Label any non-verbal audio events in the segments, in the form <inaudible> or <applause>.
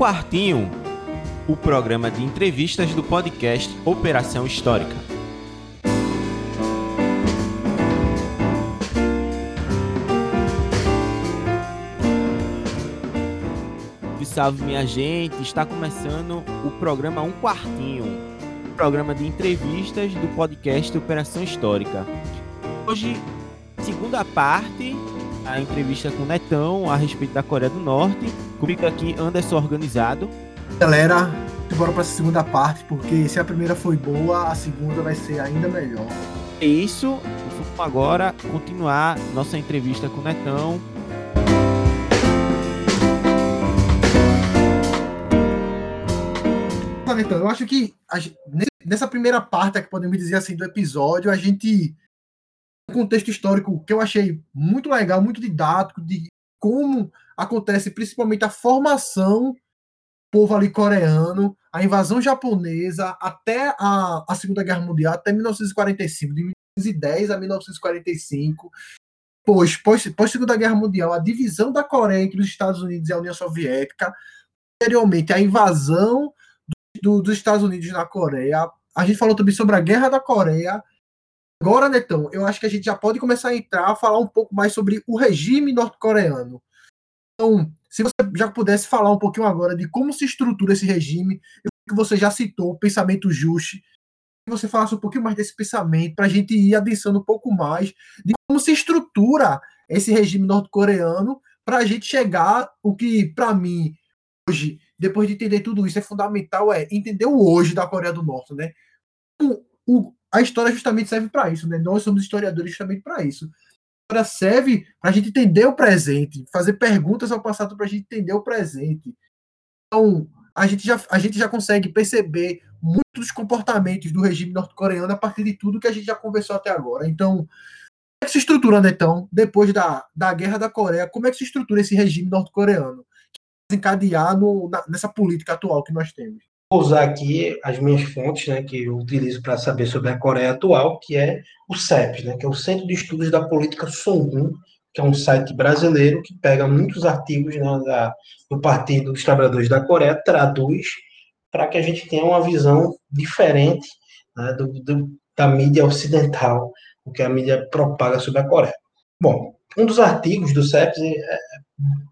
Quartinho, o programa de entrevistas do podcast Operação Histórica. Salve minha gente, está começando o programa Um Quartinho, um programa de entrevistas do podcast Operação Histórica. Hoje, segunda parte, a entrevista com o Netão a respeito da Coreia do Norte. Comigo aqui, Anderson Organizado. Galera, bora para a segunda parte, porque se a primeira foi boa, a segunda vai ser ainda melhor. É isso, vamos agora continuar nossa entrevista com o Netão então, eu acho que a, nessa primeira parte, é que podemos dizer assim, do episódio, a gente. Contexto histórico que eu achei muito legal, muito didático, de como acontece principalmente a formação do povo ali coreano, a invasão japonesa, até a, a Segunda Guerra Mundial, até 1945, de 1910 a 1945. Pois, pós, pós Segunda Guerra Mundial, a divisão da Coreia entre os Estados Unidos e a União Soviética, posteriormente a invasão do, dos Estados Unidos na Coreia. A gente falou também sobre a Guerra da Coreia. Agora, Netão, eu acho que a gente já pode começar a entrar a falar um pouco mais sobre o regime norte-coreano. Então, se você já pudesse falar um pouquinho agora de como se estrutura esse regime, que você já citou o pensamento justo, que você falasse um pouquinho mais desse pensamento, para a gente ir adensando um pouco mais de como se estrutura esse regime norte-coreano, para a gente chegar o que, para mim, hoje depois de entender tudo isso, é fundamental é entender o hoje da Coreia do Norte, né? O, a história justamente serve para isso, né? Nós somos historiadores justamente para isso. A história serve para a gente entender o presente, fazer perguntas ao passado para a gente entender o presente. Então, a gente já, a gente já consegue perceber muitos comportamentos do regime norte-coreano a partir de tudo que a gente já conversou até agora. Então, como é que se estrutura, Netão, depois da, da Guerra da Coreia, como é que se estrutura esse regime norte-coreano? desencadear no, na, nessa política atual que nós temos. Usar aqui as minhas fontes, né, que eu utilizo para saber sobre a Coreia atual, que é o CEPS, né, que é o Centro de Estudos da Política Songun, que é um site brasileiro que pega muitos artigos né, da, do Partido dos Trabalhadores da Coreia, traduz para que a gente tenha uma visão diferente né, do, do, da mídia ocidental, o que a mídia propaga sobre a Coreia. Bom, um dos artigos do CEPS é,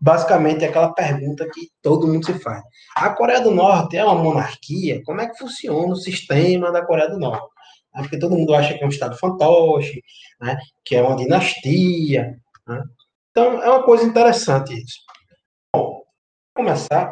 basicamente é aquela pergunta que todo mundo se faz. A Coreia do Norte é uma monarquia? Como é que funciona o sistema da Coreia do Norte? Porque todo mundo acha que é um estado fantoche, né? que é uma dinastia. Né? Então, é uma coisa interessante isso. Bom, para começar,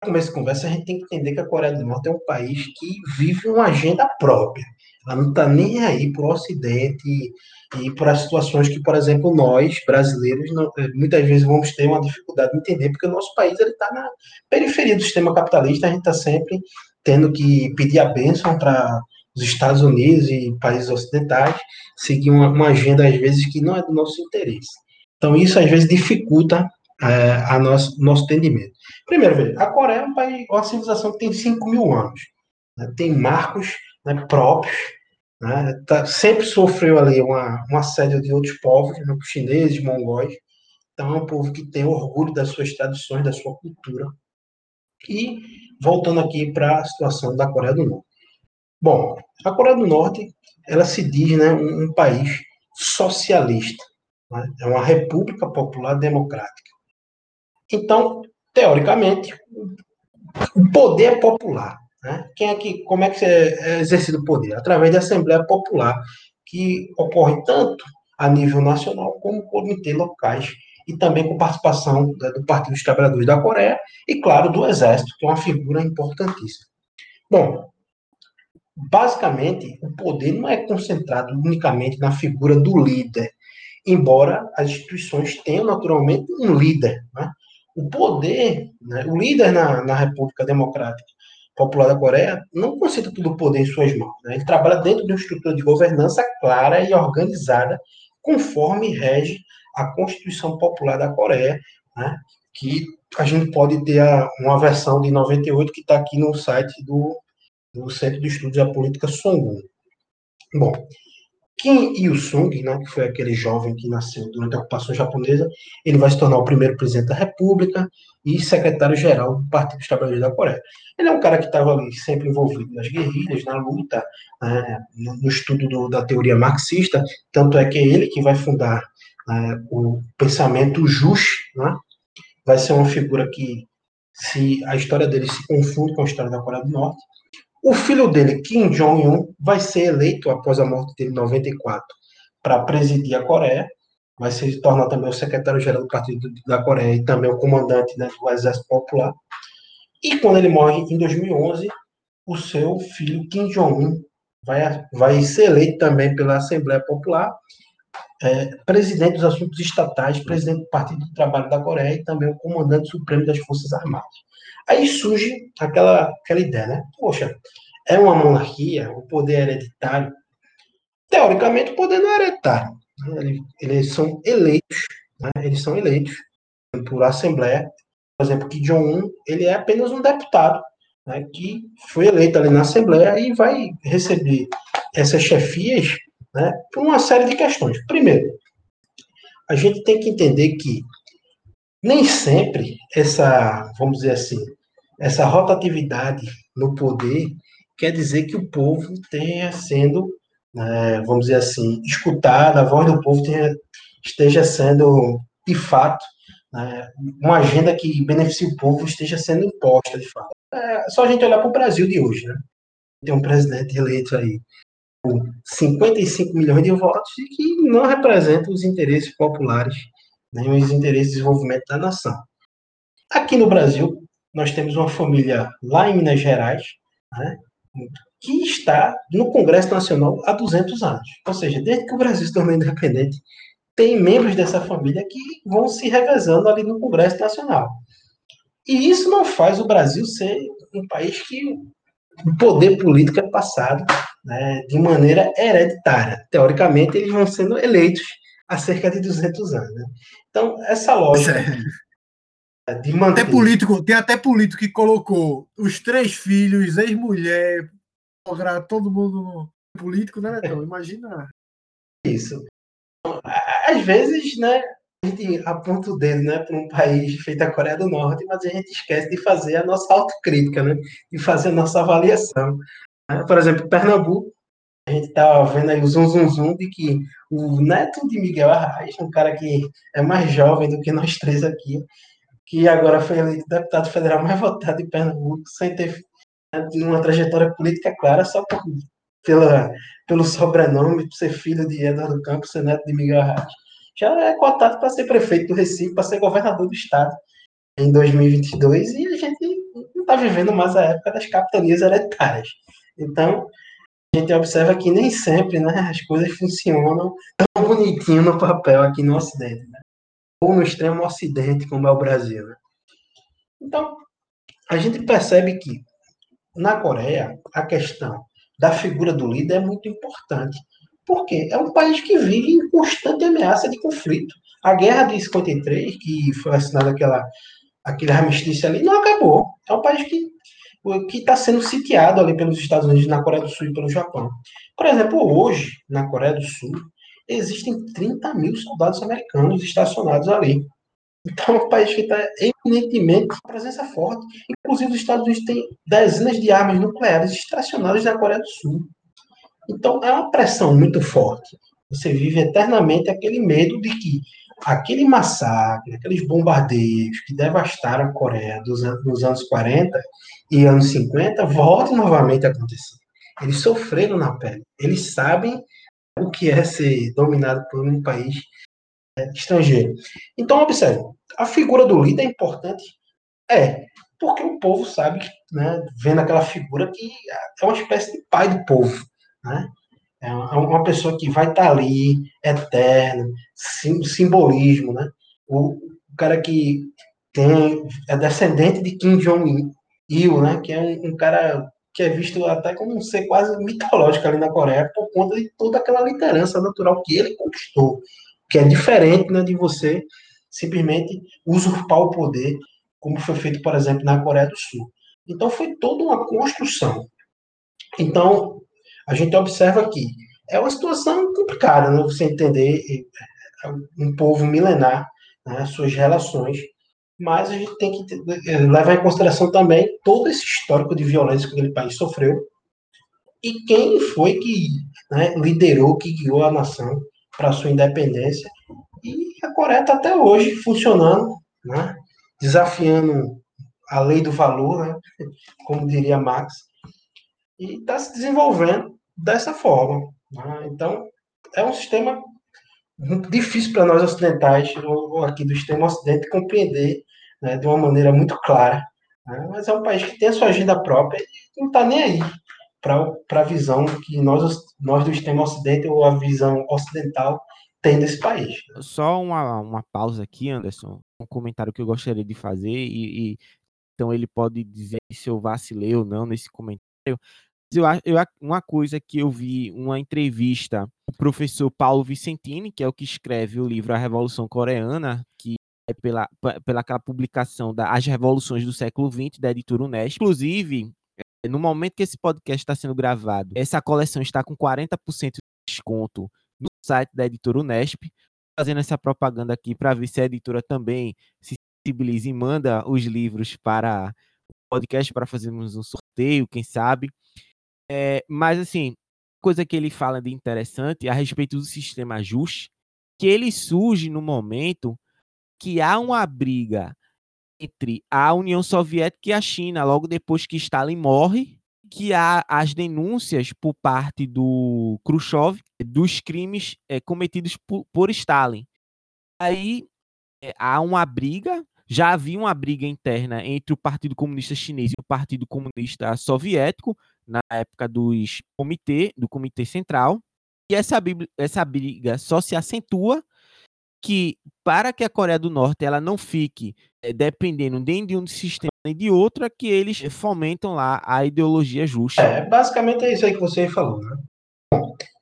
para começar a conversa, a gente tem que entender que a Coreia do Norte é um país que vive uma agenda própria. Ela não está nem aí para o Ocidente e para situações que, por exemplo, nós, brasileiros, não, eh, muitas vezes vamos ter uma dificuldade de entender, porque o nosso país está na periferia do sistema capitalista, a gente está sempre tendo que pedir a bênção para os Estados Unidos e países ocidentais, seguir uma, uma, agenda, às vezes, que não é do nosso interesse. Então, isso, às vezes, dificulta é, a nosso, nosso entendimento. Primeiro, a Coreia é um país, uma civilização que tem 5 mil anos, né, tem marcos né, próprios, né? Tá, sempre sofreu ali uma, um assédio de outros povos, né? chineses, mongóis. Então é um povo que tem orgulho das suas tradições, da sua cultura. E voltando aqui para a situação da Coreia do Norte. Bom, a Coreia do Norte ela se diz né, um, um país socialista, né? é uma república popular democrática. Então, teoricamente, o poder é popular. Né? Quem é que, como é que é exercido o poder? Através da Assembleia Popular, que ocorre tanto a nível nacional como comitê locais e também com participação do Partido dos Trabalhadores da Coreia e, claro, do Exército, que é uma figura importantíssima. Bom, basicamente, o poder não é concentrado unicamente na figura do líder, embora as instituições tenham naturalmente um líder. Né? O poder, né, o líder na, na República Democrática popular da Coreia não concentra todo o poder em suas mãos. Né? Ele trabalha dentro de uma estrutura de governança clara e organizada, conforme rege a Constituição Popular da Coreia, né? que a gente pode ter a, uma versão de 98 que está aqui no site do, do Centro de Estudos da Política Songun. Bom, Kim Il-sung, né, que foi aquele jovem que nasceu durante a ocupação japonesa, ele vai se tornar o primeiro presidente da República e secretário-geral do Partido dos Trabalhadores da Coreia. Ele é um cara que estava ali sempre envolvido nas guerrilhas, na luta, né, no estudo do, da teoria marxista, tanto é que é ele que vai fundar né, o pensamento Juche, né, vai ser uma figura que, se a história dele se confunde com a história da Coreia do Norte, o filho dele, Kim Jong-un, vai ser eleito após a morte dele em 94 para presidir a Coreia, vai se tornar também o secretário-geral do Partido da Coreia e também o comandante né, do Exército Popular. E quando ele morre em 2011, o seu filho Kim Jong-un vai, vai ser eleito também pela Assembleia Popular, é, presidente dos assuntos estatais, presidente do Partido do Trabalho da Coreia e também o comandante supremo das Forças Armadas. Aí surge aquela, aquela ideia, né? Poxa, é uma monarquia, o poder é hereditário. Teoricamente, o poder não é hereditário. Né? Eles são eleitos, né? eles são eleitos por assembleia. Por exemplo, que John Un, ele é apenas um deputado, né? que foi eleito ali na assembleia e vai receber essas chefias né? por uma série de questões. Primeiro, a gente tem que entender que nem sempre essa, vamos dizer assim, essa rotatividade no poder quer dizer que o povo tenha sendo, né, vamos dizer assim, escutado, a voz do povo tenha, esteja sendo, de fato, né, uma agenda que beneficie o povo esteja sendo imposta, de fato. É só a gente olhar para o Brasil de hoje, né? Tem um presidente eleito aí com 55 milhões de votos e que não representa os interesses populares, nem os interesses de desenvolvimento da nação. Aqui no Brasil, nós temos uma família lá em Minas Gerais, né, que está no Congresso Nacional há 200 anos. Ou seja, desde que o Brasil se tornou independente, tem membros dessa família que vão se revezando ali no Congresso Nacional. E isso não faz o Brasil ser um país que o poder político é passado né, de maneira hereditária. Teoricamente, eles vão sendo eleitos há cerca de 200 anos. Né? Então, essa lógica de manter. Até político, tem até político que colocou os três filhos, ex-mulher, todo mundo político, né, Então, Imagina. Isso. Às vezes, né, a gente aponta o dedo né, para um país feito a Coreia do Norte, mas a gente esquece de fazer a nossa autocrítica, né, de fazer a nossa avaliação. Por exemplo, Pernambuco, a gente está vendo aí o zum, zum, zum de que o neto de Miguel Arraes, um cara que é mais jovem do que nós três aqui, que agora foi eleito deputado federal mais votado em Pernambuco, sem ter uma trajetória política clara, só por, pela, pelo sobrenome, por ser filho de Eduardo Campos, neto de Miguel Arraes. Já é cotado para ser prefeito do Recife, para ser governador do estado em 2022, e a gente não está vivendo mais a época das capitanias hereditárias. Então, a gente observa que nem sempre né, as coisas funcionam tão bonitinho no papel aqui no Ocidente. Né? Ou no extremo ocidente, como é o Brasil. Né? Então, a gente percebe que na Coreia a questão da figura do líder é muito importante. Porque é um país que vive em constante ameaça de conflito. A guerra de 53, que foi assinada aquela, aquele armistício ali, não acabou. É um país que que está sendo sitiado ali pelos Estados Unidos, na Coreia do Sul e pelo Japão. Por exemplo, hoje, na Coreia do Sul, existem 30 mil soldados americanos estacionados ali. Então, é um país que está eminentemente com presença forte. Inclusive, os Estados Unidos têm dezenas de armas nucleares estacionadas na Coreia do Sul. Então, é uma pressão muito forte. Você vive eternamente aquele medo de que aquele massacre, aqueles bombardeios que devastaram a Coreia dos, nos anos 40 e anos 50 volte novamente a acontecer. Eles sofreram na pele. Eles sabem o que é ser dominado por um país é, estrangeiro. Então, observe, a figura do líder é importante? É, porque o povo sabe, né, vendo aquela figura que é uma espécie de pai do povo, né? É uma pessoa que vai estar ali, eterno, sim, simbolismo, né? O, cara que tem, é descendente de Kim Jong-il, né? Que é um, um cara que é visto até como um ser quase mitológico ali na Coreia, por conta de toda aquela liderança natural que ele conquistou, que é diferente né, de você simplesmente usurpar o poder, como foi feito, por exemplo, na Coreia do Sul. Então, foi toda uma construção. Então, a gente observa que é uma situação complicada, né? Você entender é, um povo milenar, né, suas relações, mas a gente tem que é, levar em consideração também todo esse histórico de violência que aquele país sofreu e quem foi que né, liderou, que guiou a nação para sua independência. E a Coreia está até hoje funcionando, né, desafiando a lei do valor, né, como diria Marx, e está se desenvolvendo dessa forma. Né? Então, é um sistema difícil para nós ocidentais, ou aqui do sistema ocidente, compreender né, de uma maneira muito clara. Né? Mas é um país que tem a sua agenda própria e não está nem aí para a visão que nós, nós do sistema ocidente, ou a visão ocidental, tem desse país. Só uma, uma pausa aqui, Anderson. Um comentário que eu gostaria de fazer, e, e então ele pode dizer se eu vacilei ou não nesse comentário. Eu, eu, uma coisa que eu vi, uma entrevista do professor Paulo Vicentini, que é o que escreve o livro A Revolução Coreana, que é pela, pela aquela publicação da As Revoluções do Século XX, da editora Unesco. Inclusive, é, no momento que esse podcast está sendo gravado, essa coleção está com 40% de desconto no site da editora Unesp. Fazendo essa propaganda aqui para ver se a editora também se sensibiliza e manda os livros para o podcast para fazermos um sorteio, quem sabe. É, mas, assim, coisa que ele fala de interessante a respeito do sistema ajuste, que ele surge no momento que há uma briga entre a União Soviética e a China, logo depois que Stalin morre, que há as denúncias por parte do Khrushchev dos crimes é, cometidos por, por, Stalin. Aí é, há uma briga, já havia uma briga interna entre o Partido Comunista Chinês e o Partido Comunista Soviético, na época dos comitê, do Comitê Central. E essa, essa briga só se acentua que para que a Coreia do Norte ela não fique é, dependendo nem de um sistema nem de outro, é que eles fomentam lá a ideologia justa. É, basicamente é isso aí que você falou, né?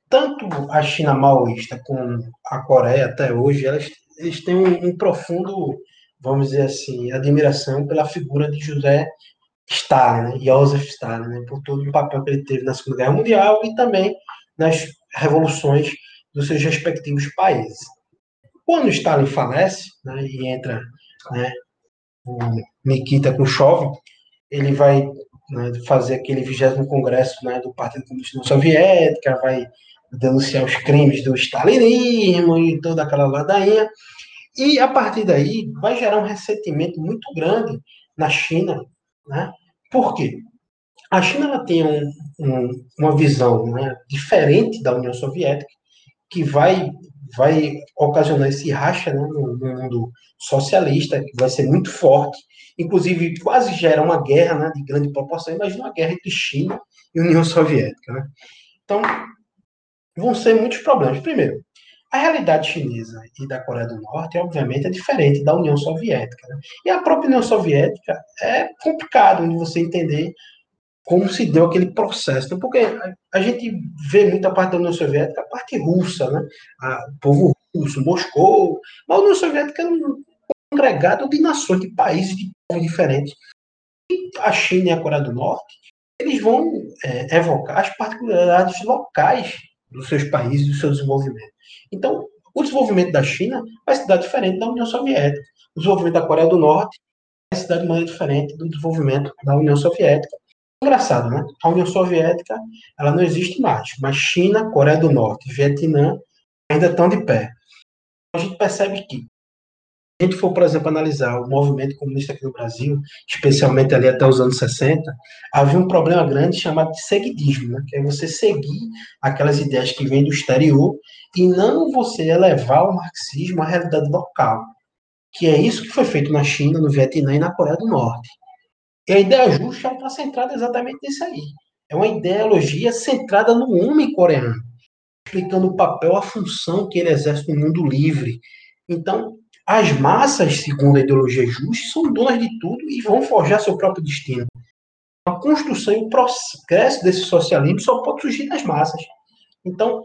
Tanto a China maoísta como a Coreia até hoje, elas, eles têm um, um profundo, vamos dizer assim, admiração pela figura de José Stalin, né? Joseph Stalin, né? por todo o papel que ele teve na Segunda Guerra Mundial e também nas revoluções dos seus respectivos países. Quando Stalin falece né, e entra né, o Nikita Khrushchev, ele vai né, fazer aquele vigésimo congresso né, do Partido Comunista Soviética, vai denunciar os crimes do stalinismo e toda aquela ladainha. E a partir daí vai gerar um ressentimento muito grande na China né? Por quê? A China ela tem um, um, uma visão né, diferente da União Soviética, que vai, vai ocasionar esse racha né, no, mundo socialista, que vai ser muito forte, inclusive quase gera uma guerra né, de grande proporção. Imagina uma guerra entre China e União Soviética. Né? Então, vão ser muitos problemas. Primeiro, a realidade chinesa e da Coreia do Norte, obviamente, é diferente da União Soviética. Né? E a própria União Soviética é complicado de você entender como se deu aquele processo. Né? Porque a, gente vê muita parte da União Soviética, a parte russa, né? A, o povo russo, Moscou. Mas a União Soviética é um congregado de nações, de países de povos diferentes. E a China e a Coreia do Norte, eles vão é, evocar as particularidades locais dos seus países, do seu desenvolvimento. Então, o desenvolvimento da China vai se dar diferente da União Soviética. O desenvolvimento da Coreia do Norte vai se dar de maneira diferente do desenvolvimento da União Soviética. Engraçado, né? A União Soviética ela não existe mais, mas China, Coreia do Norte Vietnã ainda estão de pé. A gente percebe que a gente for, por exemplo, analisar o movimento comunista aqui no Brasil, especialmente ali até os anos 60, havia um problema grande chamado de seguidismo, né? que é você seguir aquelas ideias que vêm do exterior e não você elevar o marxismo à realidade local, que é isso que foi feito na China, no Vietnã e na Coreia do Norte. E a ideia justa está centrada exatamente nisso aí. É uma ideologia centrada no homem coreano, explicando o papel, a função que ele exerce no mundo livre. Então, as massas, segundo a ideologia justa, são donas de tudo e vão forjar seu próprio destino. A construção e o progresso desse socialismo só pode surgir das massas. Então,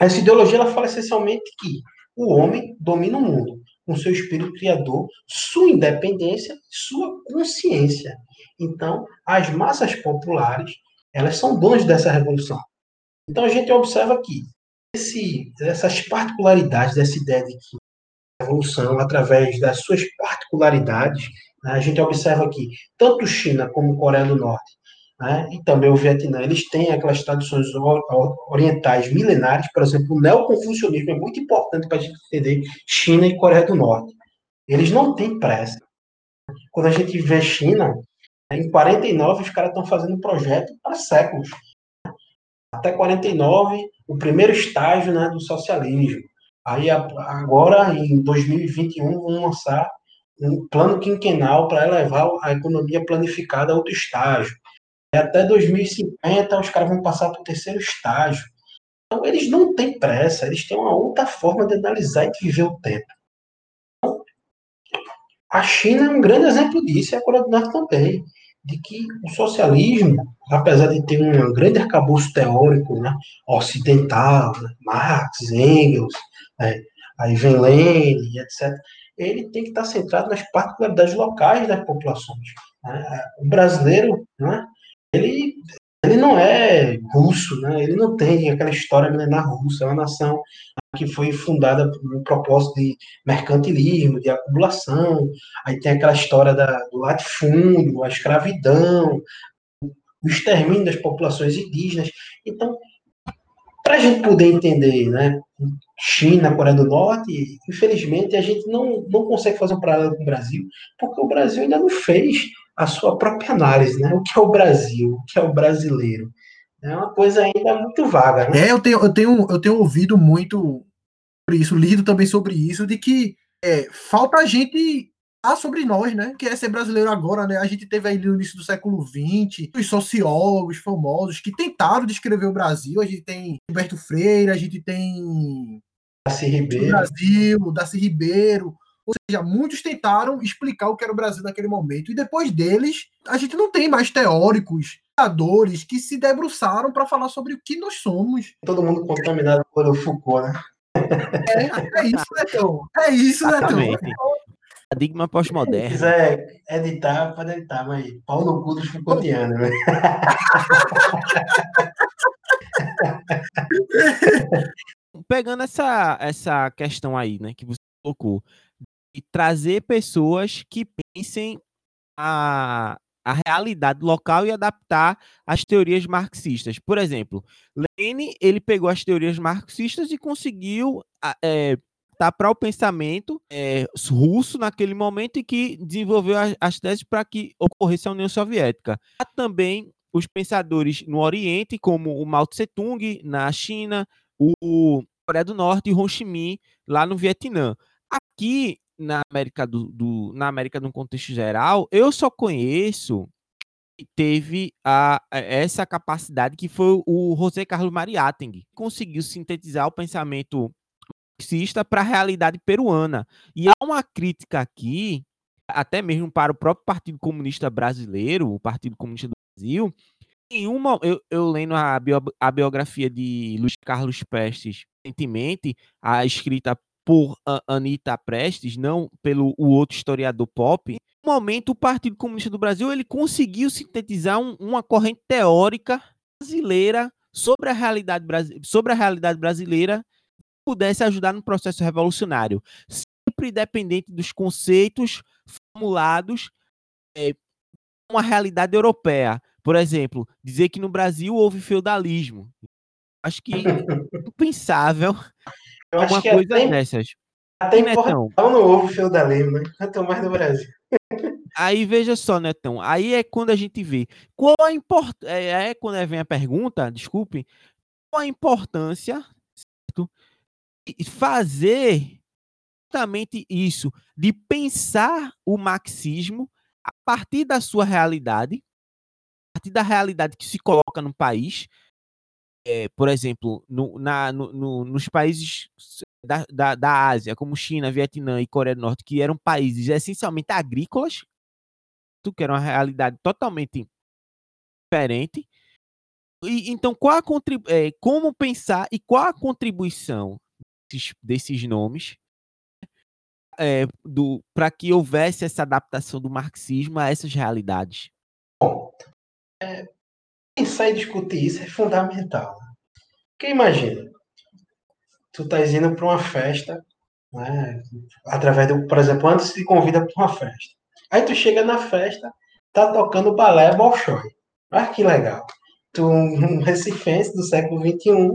essa ideologia ela fala essencialmente que o homem domina o mundo com seu espírito criador, sua independência, sua consciência. Então, as massas populares, elas são donas dessa revolução. Então a gente observa que esse, essas particularidades dessa ideia de que a evolução, através das suas particularidades, né, a gente observa que tanto China como Coreia do Norte né, e também o Vietnã, eles têm aquelas tradições orientais milenares, por exemplo, o neoconfucionismo é muito importante para a gente entender China e Coreia do Norte. Eles não têm pressa. Quando a gente vê China, em 49 os caras estão fazendo projeto para séculos. Até 49, o primeiro estágio né, do socialismo. Aí agora, em 2021, vão lançar um plano quinquenal para elevar a economia planificada a outro estágio. E até 2050, os caras vão passar para o terceiro estágio. Então, eles não têm pressa, eles têm uma outra forma de analisar e de viver o tempo. A China é um grande exemplo disso, e a Coreia do Norte também, de que o socialismo, apesar de ter um grande arcabouço teórico né, ocidental, né, Marx, Engels, né, aí vem Lenin, etc., ele tem que estar centrado nas particularidades locais das populações. Né? O brasileiro, né, ele, ele não é russo, né? ele não tem aquela história milenar russa, é uma nação que foi fundada no propósito de mercantilismo, de acumulação, aí tem aquela história da, do latifúndio, a escravidão, o extermínio das populações indígenas. Então, para a gente poder entender, né, China, Coreia do Norte, infelizmente a gente não, não consegue fazer um paralelo com o Brasil, porque o Brasil ainda não fez a sua própria análise, né? O que é o Brasil, o que é o brasileiro. É uma coisa ainda muito vaga, né? É, eu tenho, eu tenho, eu tenho ouvido muito sobre isso, lido também sobre isso, de que é, falta a gente falar sobre nós, né? Que é ser brasileiro agora, né? A gente teve aí no início do século XX os sociólogos famosos que tentaram descrever o Brasil. A gente tem Gilberto Freire, a gente tem Darcy Ribeiro. Brasil, Darcy Ribeiro, ou seja, muitos tentaram explicar o que era o Brasil naquele momento. E depois deles, a gente não tem mais teóricos, pensadores que se debruçaram para falar sobre o que nós somos. Todo mundo contaminado por Foucault, né? É, é isso, Netão. É isso, Netão. Paradigma pós-moderno. Se quiser editar, pode editar, mas pau no cu dos Foucaultianos, né? Pegando essa, essa questão aí, né, que você colocou, trazer pessoas que pensem a, a realidade local e adaptar as teorias marxistas. Por exemplo, Lenin ele pegou as teorias marxistas e conseguiu é, para o pensamento é, russo naquele momento e que desenvolveu as, as teses para que ocorresse a União Soviética. Há também os pensadores no Oriente, como o Mao Tse Tung na China, o Coreia do Norte e Ho Chi Minh lá no Vietnã. Aqui na América do, do, na América no contexto geral, eu só conheço teve a, essa capacidade que foi o José Carlos Mariátegui, conseguiu sintetizar o pensamento marxista para a realidade peruana. E há uma crítica aqui, até mesmo para o próprio Partido Comunista Brasileiro, o Partido Comunista do Brasil, em uma, eu, eu lendo a, bio, a biografia de Luiz Carlos Prestes recentemente, a escrita por Anitta Prestes, não pelo o outro historiador pop, no momento o Partido Comunista do Brasil ele conseguiu sintetizar um, uma corrente teórica brasileira sobre a realidade, sobre a realidade brasileira que pudesse ajudar no processo revolucionário, sempre dependente dos conceitos formulados é, uma realidade europeia. Por exemplo, dizer que no Brasil houve feudalismo. Acho que é impensável eu uma acho que coisa até, dessas. até Netão? Portugal não houve feudalismo, né? Quanto mais no Brasil. Aí veja só, Netão. Aí é quando a gente vê qual a importância. É, é quando vem a pergunta, desculpe, qual a importância certo? de fazer justamente isso, de pensar o marxismo a partir da sua realidade, a partir da realidade que se coloca no país, é, por exemplo, no, na, no, no, nos países da, da, da, Ásia, como China, Vietnã e Coreia do Norte, que eram países essencialmente agrícolas, que era uma realidade totalmente diferente. E, então, qual a é, como pensar e qual a contribuição desses, desses nomes é, para que houvesse essa adaptação do marxismo a essas realidades? Bom, é, pensar e discutir isso é fundamental. Porque imagina, tu tá indo para uma festa, né? Através do, por exemplo, antes se convida para uma festa. Aí tu chega na festa, tá tocando balé Bolshoi. Olha que legal. Tu, um recifense do século XXI,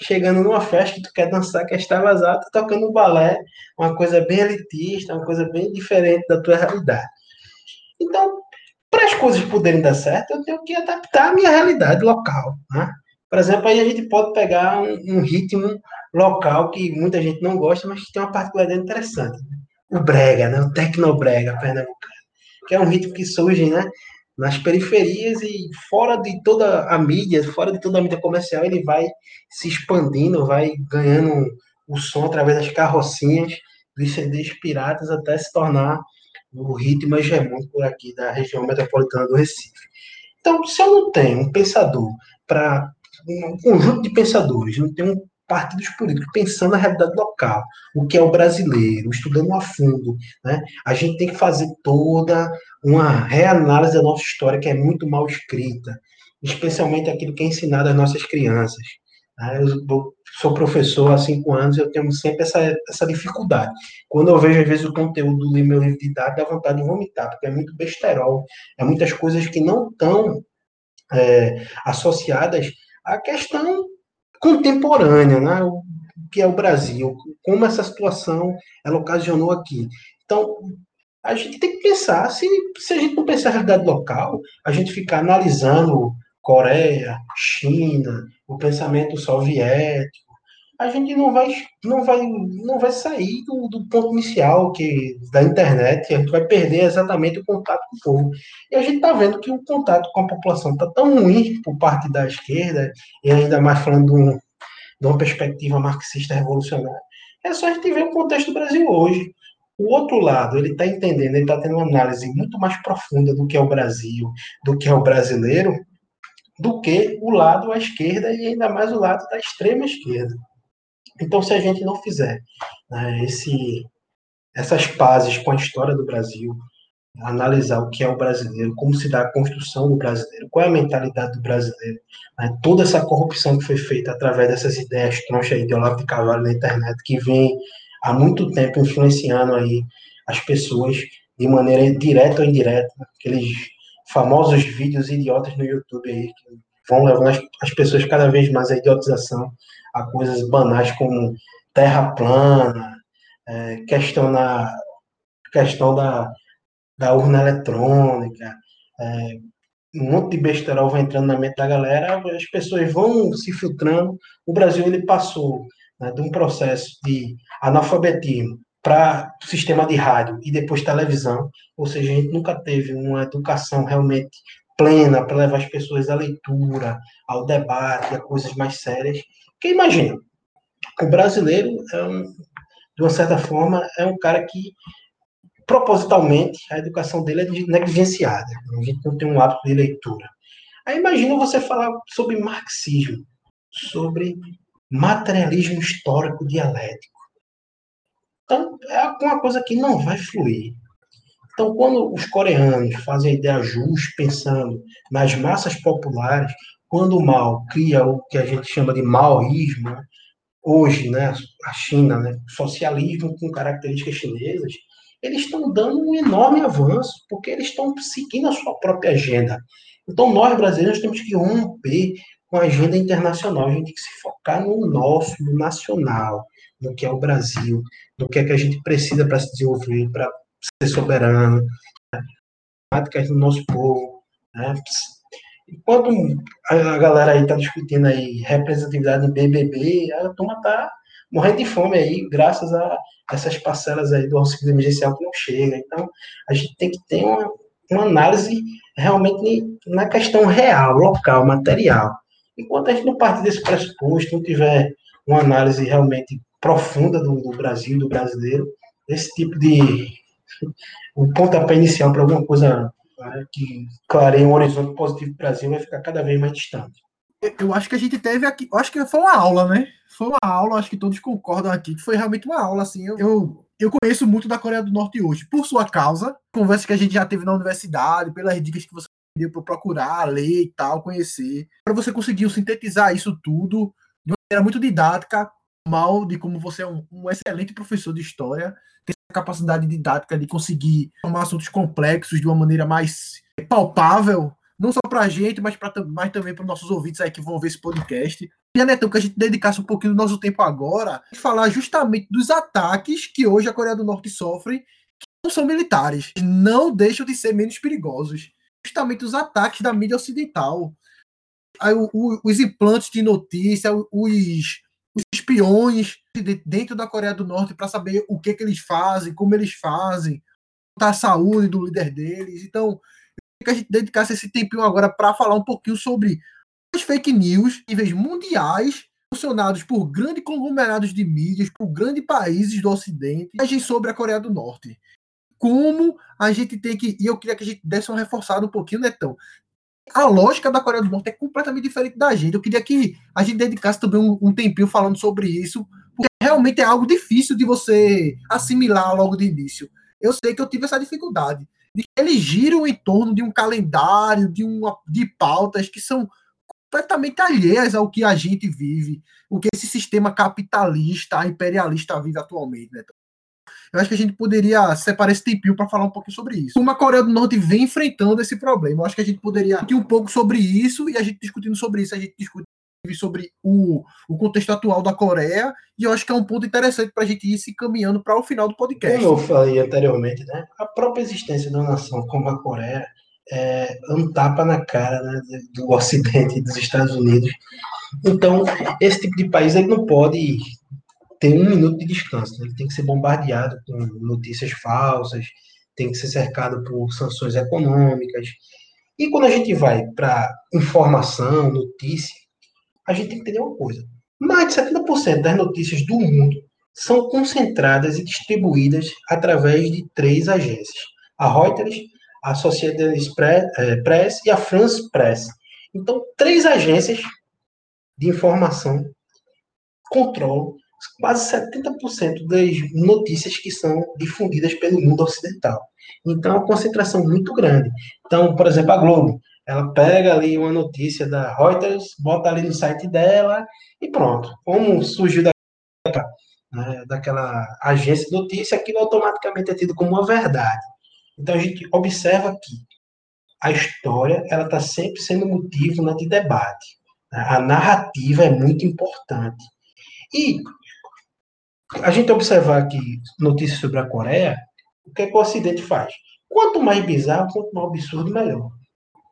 chegando numa festa que tu quer dançar, quer estar vazado, tá tocando balé, uma coisa bem elitista, uma coisa bem diferente da tua realidade. Então, para as coisas poderem dar certo, eu tenho que adaptar a minha realidade local. Né? Por exemplo, aí a gente pode pegar um, um, ritmo local que muita gente não gosta, mas que tem uma particularidade interessante. Né? O brega, né? o tecnobrega pernambucano, que é um ritmo que surge né? nas periferias e fora de toda a mídia, fora de toda a mídia comercial, ele vai se expandindo, vai ganhando o som através das carrocinhas dos CDs piratas até se tornar o ritmo hegemônico aqui da região metropolitana do Recife. Então, se eu não tenho um pensador para um conjunto de pensadores, não tenho partidos políticos pensando na realidade local, o que é o brasileiro, estudando a fundo, né? A gente tem que fazer toda uma reanálise da nossa história que é muito mal escrita, especialmente aquilo que é ensinado às nossas crianças. Né? Eu sou professor há cinco anos, eu tenho sempre essa, essa dificuldade. Quando eu vejo, às vezes, o conteúdo do meu livro dados, dá vontade de vomitar, porque é muito besterol, é muitas coisas que não estão é, associadas à questão contemporânea, né? o que é o Brasil, como essa situação ela ocasionou aqui. Então, a gente tem que pensar, se, se a gente não pensar a realidade local, a gente ficar analisando Coreia, China, o pensamento soviético, a gente não vai, não vai, não vai sair do, do ponto inicial que da internet, a gente vai perder exatamente o contato com o povo. E a gente está vendo que o contato com a população está tão ruim por parte da esquerda, e ainda mais falando de, um, de uma perspectiva marxista revolucionária. É só a gente ver o contexto do Brasil hoje. O outro lado, ele está entendendo, ele está tendo uma análise muito mais profunda do que é o Brasil, do que é o brasileiro, do que o lado à esquerda e ainda mais o lado da extrema esquerda. Então, se a gente não fizer né, esse, essas pazes com a história do Brasil, analisar o que é o brasileiro, como se dá a construção do brasileiro, qual é a mentalidade do brasileiro, né, toda essa corrupção que foi feita através dessas ideias tronchas aí de Olavo de Carvalho na internet, que vem há muito tempo influenciando aí as pessoas de maneira direta ou indireta, aqueles famosos vídeos idiotas no YouTube aí que vão levando as, as pessoas cada vez mais à idiotização, a coisas banais como terra plana, é, questão, na, questão da, da urna eletrônica, é, um monte de besterol vai entrando na mente da galera, as pessoas vão se filtrando. O Brasil ele passou né, de um processo de analfabetismo para o sistema de rádio e depois televisão, ou seja, a gente nunca teve uma educação realmente plena para levar as pessoas à leitura, ao debate, a coisas mais sérias. Porque imagina, o brasileiro, é um, de uma certa forma, é um cara que, propositalmente, a educação dele é negligenciada. A gente não tem um hábito de leitura. Aí imagina você falar sobre marxismo, sobre materialismo histórico dialético. Então, é uma coisa que não vai fluir. Então, quando os coreanos fazem a ideia justa, pensando nas massas populares, quando o mal cria o que a gente chama de maoísmo, hoje, né, a China, né, socialismo com características chinesas, eles estão dando um enorme avanço, porque eles estão seguindo a sua própria agenda. Então, nós brasileiros temos que romper com a agenda internacional, a gente tem que se focar no nosso, no nacional, no que é o Brasil, no que é que a gente precisa para se desenvolver, para ser soberano, né? do nosso povo. Né? Enquanto a galera aí está discutindo aí representatividade em BBB, a turma está morrendo de fome aí, graças a essas parcelas aí do auxílio emergencial que não chega. Então, a gente tem que ter uma, uma análise realmente na questão real, local, material. Enquanto a gente não partir desse pressuposto, não tiver uma análise realmente profunda do, do Brasil, do brasileiro, esse tipo de o <laughs> pontapé inicial para alguma coisa né, que clareia um horizonte positivo do Brasil vai ficar cada vez mais distante. Eu acho que a gente teve aqui, acho que foi uma aula, né? Foi uma aula, acho que todos concordam aqui, que foi realmente uma aula, assim. Eu, eu, conheço muito da Coreia do Norte hoje, por sua causa, conversa que a gente já teve na universidade, pelas dicas que você deu para procurar, ler e tal, conhecer, para você conseguir sintetizar isso tudo Era muito didática, mal de como você é um, um excelente professor de história, tem essa capacidade didática de conseguir formar assuntos complexos de uma maneira mais palpável, não só para a gente, mas, pra, mas também para os nossos ouvintes aí que vão ver esse podcast. E, Netão, que a gente dedicasse um pouquinho do nosso tempo agora a falar justamente dos ataques que hoje a Coreia do Norte sofre, que não são militares, não deixam de ser menos perigosos. Justamente os ataques da mídia ocidental. Os implantes de notícia, os, os espiões dentro da Coreia do Norte para saber o que, que eles fazem, como eles fazem, a saúde do líder deles. Então, que a gente dedicasse esse tempinho agora para falar um pouquinho sobre as fake news, níveis mundiais, funcionados por grandes conglomerados de mídias, por grandes países do Ocidente, agem sobre a Coreia do Norte. Como a gente tem que. E eu queria que a gente desse uma reforçada um pouquinho, Netão. A lógica da Coreia do Norte é completamente diferente da gente. Eu queria que a gente dedicasse também um, um tempinho falando sobre isso, porque realmente é algo difícil de você assimilar logo de início. Eu sei que eu tive essa dificuldade eles giram em torno de um calendário, de, uma, de pautas que são completamente alheias ao que a gente vive, o que esse sistema capitalista, imperialista vive atualmente. Né? Eu acho que a gente poderia separar esse tempinho para falar um pouquinho sobre isso. Como a Coreia do Norte vem enfrentando esse problema. Eu acho que a gente poderia discutir um pouco sobre isso e a gente discutindo sobre isso, a gente discute sobre o, o contexto atual da Coreia, e eu acho que é um ponto interessante para a gente ir se caminhando para o final do podcast. Como eu falei anteriormente, né, a própria existência de uma nação como a Coreia é um tapa na cara né, do Ocidente e dos Estados Unidos. Então, esse tipo de país ele não pode ter um minuto de descanso, né? ele tem que ser bombardeado com notícias falsas, tem que ser cercado por sanções econômicas. E quando a gente vai para informação, notícia, a gente tem que entender uma coisa. Mais de 70% das notícias do mundo são concentradas e distribuídas através de três agências: a Reuters, a Associated eh, Press e a France Press. Então, três agências de informação controlam quase 70% das notícias que são difundidas pelo mundo ocidental. Então, é uma concentração muito grande. Então, por exemplo, a Globo, ela pega ali uma notícia da Reuters, bota ali no site dela e pronto. Como surgiu da, né, daquela agência de notícia, aquilo automaticamente é tido como uma verdade. Então a gente observa que a história ela está sempre sendo motivo né, de debate. A narrativa é muito importante. E a gente observar aqui notícias sobre a Coreia, o que, é que o Ocidente faz? Quanto mais bizarro, quanto mais absurdo, melhor.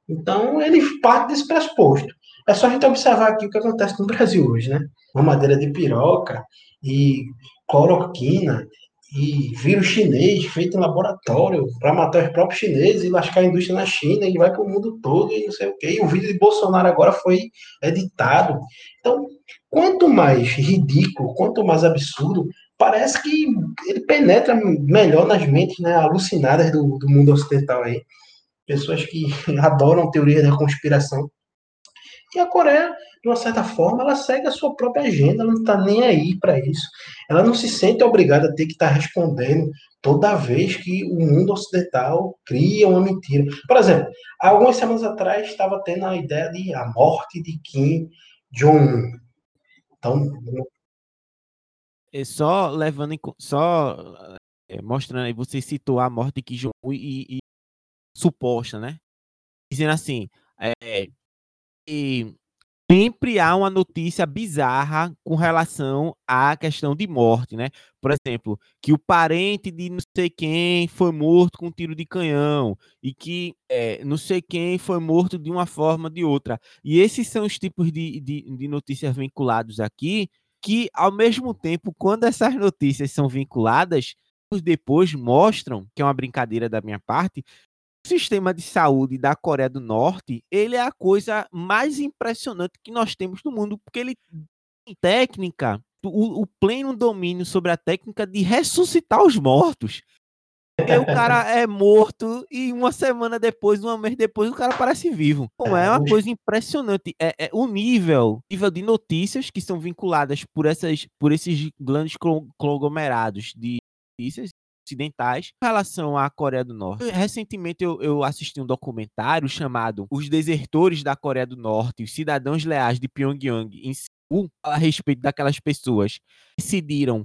Então, ele parte desse pressuposto. É só a gente observar aqui o que acontece no Brasil hoje, né? Uma madeira de piroca e cloroquina e vírus chinês feito em laboratório para matar os próprios chineses e lascar a indústria na China e vai para o mundo todo e não sei o quê. E o vídeo de Bolsonaro agora foi editado. Então, quanto mais ridículo, quanto mais absurdo, parece que ele penetra melhor nas mentes né, alucinadas do, do mundo ocidental aí pessoas que <laughs> adoram teoria da conspiração. E a Coreia, de uma certa forma, ela segue a sua própria agenda, ela não está nem aí para isso. Ela não se sente obrigada a ter que estar tá respondendo toda vez que o mundo ocidental cria uma mentira. Por exemplo, algumas semanas atrás estava tendo a ideia de a morte de Kim Jong-un. Então, é só levando em, só é, mostrando aí, você citou a morte de Kim Jong-un e, e suposta, né? Dizendo assim, é, e sempre há uma notícia bizarra com relação à questão de morte, né? Por exemplo, que o parente de não sei quem foi morto com um tiro de canhão e que é, não sei quem foi morto de uma forma ou de outra. E esses são os tipos de, de, de notícias vinculados aqui que, ao mesmo tempo, quando essas notícias são vinculadas, depois mostram, que é uma brincadeira da minha parte, sistema de saúde da Coreia do Norte, ele é a coisa mais impressionante que nós temos no mundo, porque ele tem técnica, o, o pleno domínio sobre a técnica de ressuscitar os mortos. Porque o cara é morto e uma semana depois, um mês depois, o cara parece vivo. Então, é uma coisa impressionante. É, é o nível, nível de notícias que são vinculadas por, essas, por esses grandes conglomerados de notícias ocidentais em relação à Coreia do Norte. Recentemente eu, eu, assisti um documentário chamado Os Desertores da Coreia do Norte, os Cidadãos Leais de Pyongyang em a respeito daquelas pessoas que decidiram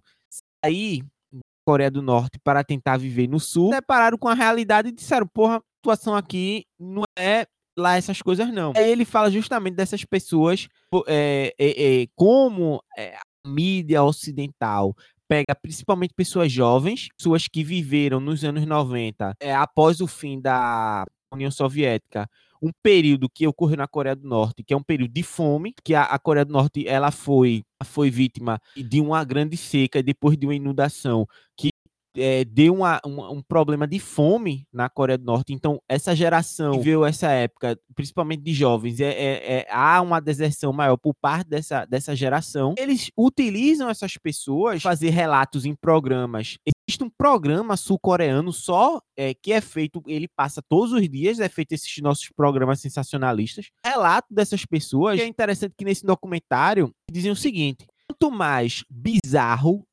sair da Coreia do Norte para tentar viver no Sul, depararam com a realidade e disseram: porra, a situação aqui não é lá essas coisas, não. Aí ele fala justamente dessas pessoas, é, é, é, como a mídia ocidental pega principalmente pessoas jovens, pessoas que viveram nos anos 90, é, após o fim da União Soviética, um período que ocorreu na Coreia do Norte, que é um período de fome, que a, a Coreia do Norte ela foi, foi vítima de uma grande seca depois de uma inundação que é, deu uma, um problema de fome na Coreia do Norte. Então, essa geração que viveu essa época, principalmente de jovens, é, é, é, há uma deserção maior por parte dessa, dessa geração. Eles utilizam essas pessoas fazer relatos em programas. Existe um programa sul-coreano só é, que é feito, ele passa todos os dias, é feito esses nossos programas sensacionalistas. Relato dessas pessoas, que é interessante que nesse documentário dizem o seguinte: quanto mais bizarro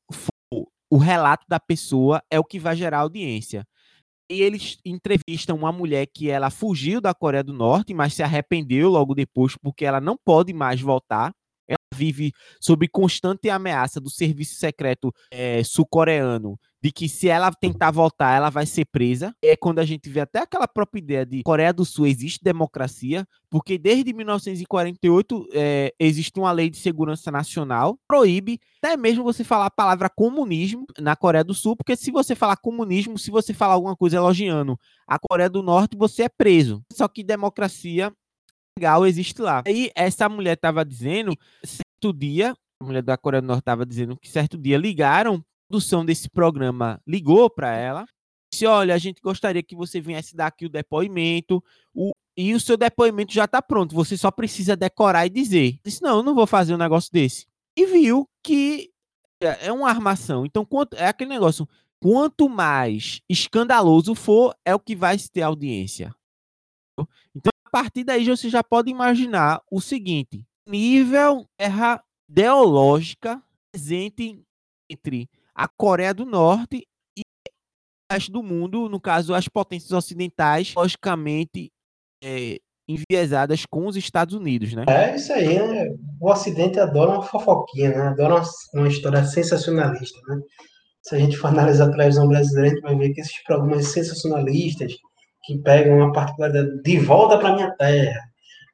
o relato da pessoa é o que vai gerar audiência. E eles entrevistam uma mulher que ela fugiu da Coreia do Norte, mas se arrependeu logo depois porque ela não pode mais voltar vive sob constante ameaça do serviço secreto é, sul-coreano de que se ela tentar voltar, ela vai ser presa. É quando a gente vê até aquela própria ideia de Coreia do Sul existe democracia, porque desde 1948 é, existe uma lei de segurança nacional proíbe até mesmo você falar a palavra comunismo na Coreia do Sul, porque se você falar comunismo, se você falar alguma coisa elogiando a Coreia do Norte, você é preso. Só que democracia legal existe lá. Aí essa mulher estava dizendo certo dia, a mulher da Coreia do Norte estava dizendo que certo dia ligaram, produção desse programa ligou para ela, disse: Olha, a gente gostaria que você viesse dar aqui o depoimento, o, e o seu depoimento já está pronto, você só precisa decorar e dizer. Disse: Não, eu não vou fazer um negócio desse. E viu que é, é uma armação. Então, quanto, é aquele negócio: quanto mais escandaloso for, é o que vai ter audiência. Então, a partir daí, você já pode imaginar o seguinte: nível guerra ideológica presente entre a Coreia do Norte e o resto do mundo, no caso, as potências ocidentais, logicamente é, enviesadas com os Estados Unidos, né? É isso aí, né? O Ocidente adora uma fofoquinha, né? Adora uma, uma história sensacionalista, né? Se a gente for analisar a televisão brasileira, a gente vai ver que esses programas sensacionalistas que pegam uma particularidade de volta para minha terra,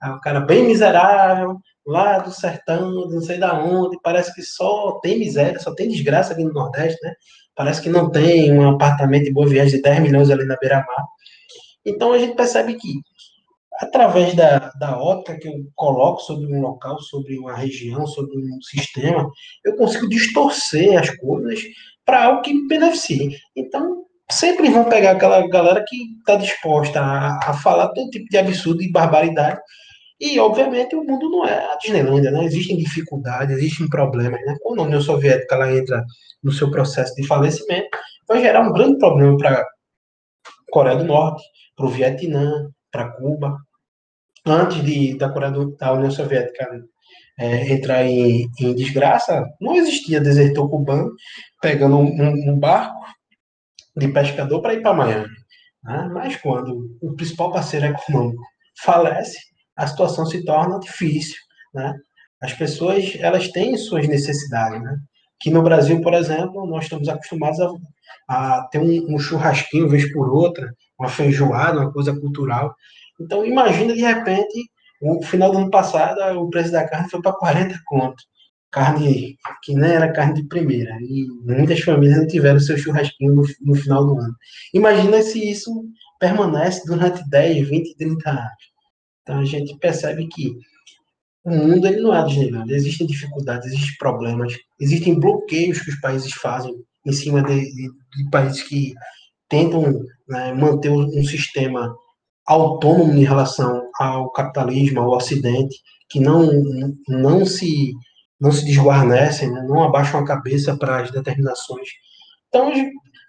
é um cara bem miserável, lá do sertão, não sei da onde, parece que só tem miséria, só tem desgraça aqui no Nordeste, né? Parece que não tem um apartamento de Boa Viagem de 10 milhões ali na beira-mar. Então a gente percebe que, através da, da ótica que eu coloco sobre um local, sobre uma região, sobre um sistema, eu consigo distorcer as coisas para algo que me beneficie. Então, sempre vão pegar aquela galera que está disposta a, a falar todo tipo de absurdo e barbaridade e, obviamente, o mundo não é a Disneylândia, né? Existem dificuldades, existem problemas, né? Quando a União Soviética ela entra no seu processo de falecimento, vai gerar um grande problema para a Coreia do Norte, para o Vietnã, para Cuba. Antes de, da, Coreia do, da União Soviética é, entrar em, em, desgraça, não existia desertor cubano pegando um, um barco de pescador para ir para Miami. Né? Mas quando o principal parceiro econômico falece, a situação se torna difícil, né? As pessoas, elas têm suas necessidades, né? Que no Brasil, por exemplo, nós estamos acostumados a, a ter um, um churrasquinho vez por outra, uma feijoada, uma coisa cultural. Então, imagina de repente, no final do ano passado, o preço da carne foi para 40 conto. Carne que nem era carne de primeira. E muitas famílias não tiveram seu churrasquinho no, no final do ano. Imagina se isso permanece durante 10, 20, 30 anos. Então a gente percebe que o mundo ele não é desnivellado, existem dificuldades, existem problemas, existem bloqueios que os países fazem em cima de, de, de países que tentam né, manter um sistema autônomo em relação ao capitalismo, ao Ocidente, que não, não se não se desguarnecem, né, não abaixam a cabeça para as determinações. Então,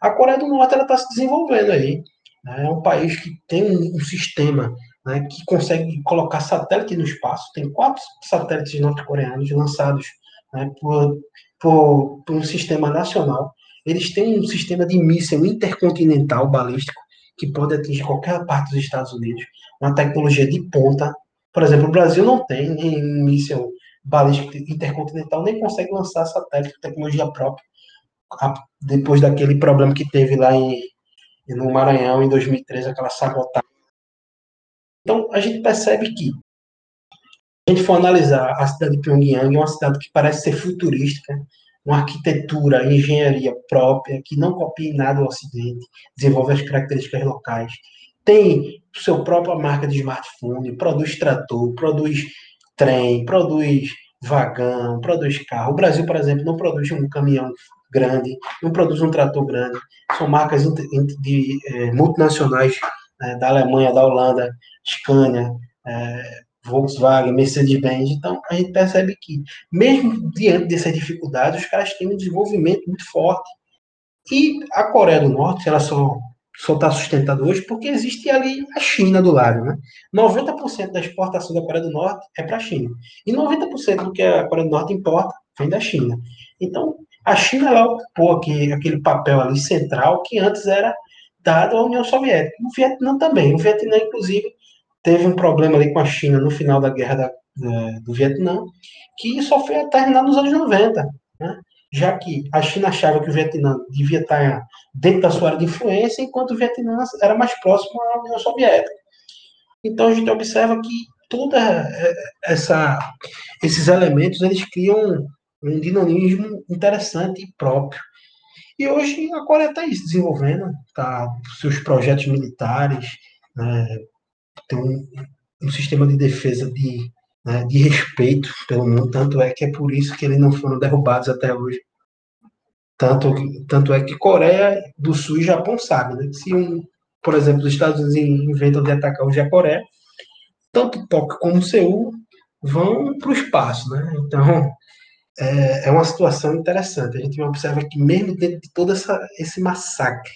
a Coreia do Norte está se desenvolvendo aí. Né, é um país que tem um, um sistema né, que consegue colocar satélite no espaço. Tem quatro satélites norte-coreanos lançados né, por, por, por, um sistema nacional. Eles têm um sistema de míssil intercontinental balístico que pode atingir qualquer parte dos Estados Unidos. Uma tecnologia de ponta. Por exemplo, o Brasil não tem nem míssil balística intercontinental nem consegue lançar satélite tecnologia própria, depois daquele problema que teve lá em, no Maranhão em 2013, aquela sabotagem. Então, a gente percebe que, a gente for analisar a cidade de Pyongyang, é uma cidade que parece ser futurística, uma arquitetura, engenharia própria, que não copia nada o Ocidente, desenvolve as características locais, tem sua própria marca de smartphone, produz trator, produz trem, produz vagão, produz carro. O Brasil, por exemplo, não produz um caminhão grande, não produz um trator grande. São marcas de, de é, multinacionais né, da Alemanha, da Holanda, Scania, é, Volkswagen, Mercedes-Benz. Então, a gente percebe que, mesmo diante dessas dificuldades, os caras têm um desenvolvimento muito forte. E a Coreia do Norte, ela só só está sustentado hoje porque existe ali a China do lado, né? 90% da exportação da Coreia do Norte é para a China. E 90% do que a Coreia do Norte importa vem da China. Então, a China ela ocupou aqui, aquele papel ali central que antes era dado à União Soviética. O Vietnã também. O Vietnã, inclusive, teve um problema ali com a China no final da guerra da, do Vietnã, que só foi terminar nos anos 90. Né? já que a China achava que o Vietnã devia estar dentro da sua área de influência, enquanto o Vietnã era mais próximo à União Soviética. Então a gente observa que toda essa esses elementos eles criam um dinamismo interessante e próprio. E hoje a Coreia está se desenvolvendo, tá seus projetos militares, né, tem um, um sistema de defesa de né, de respeito pelo mundo, tanto é que é por isso que eles não foram derrubados até hoje. Tanto, tanto é que Coreia do Sul e Japão sabem, né? Se, um, por exemplo, os Estados Unidos inventam de atacar hoje a Coreia, tanto Tóquio como Seul vão para o espaço, né? Então, é, é, uma situação interessante. A gente observa que mesmo dentro de todo essa, esse massacre